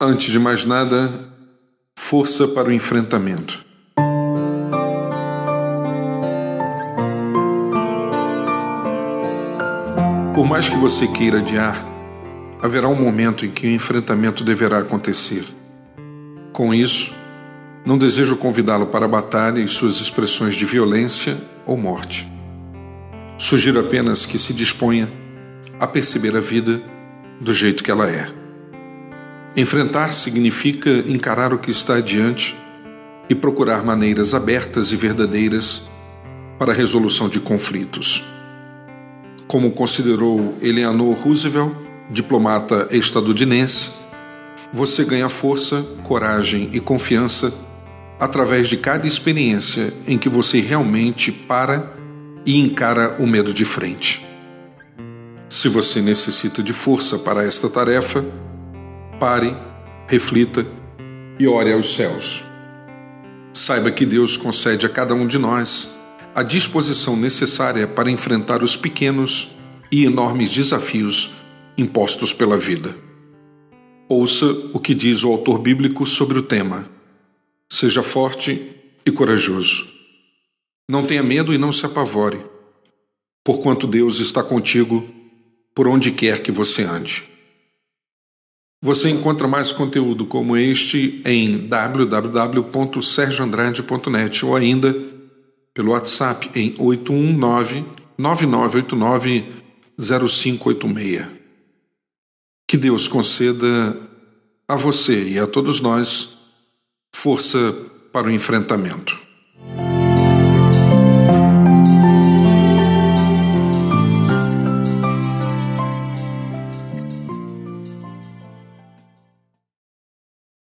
Antes de mais nada, força para o enfrentamento. Por mais que você queira adiar, haverá um momento em que o enfrentamento deverá acontecer. Com isso, não desejo convidá-lo para a batalha e suas expressões de violência ou morte. Sugiro apenas que se disponha a perceber a vida do jeito que ela é. Enfrentar significa encarar o que está adiante e procurar maneiras abertas e verdadeiras para a resolução de conflitos. Como considerou Eleanor Roosevelt, diplomata estadunidense, você ganha força, coragem e confiança através de cada experiência em que você realmente para e encara o medo de frente. Se você necessita de força para esta tarefa, Pare, reflita e ore aos céus. Saiba que Deus concede a cada um de nós a disposição necessária para enfrentar os pequenos e enormes desafios impostos pela vida. Ouça o que diz o autor bíblico sobre o tema. Seja forte e corajoso. Não tenha medo e não se apavore, porquanto Deus está contigo por onde quer que você ande. Você encontra mais conteúdo como este em www.sergioandrade.net ou ainda pelo WhatsApp em 819 9989 0586. Que Deus conceda a você e a todos nós força para o enfrentamento.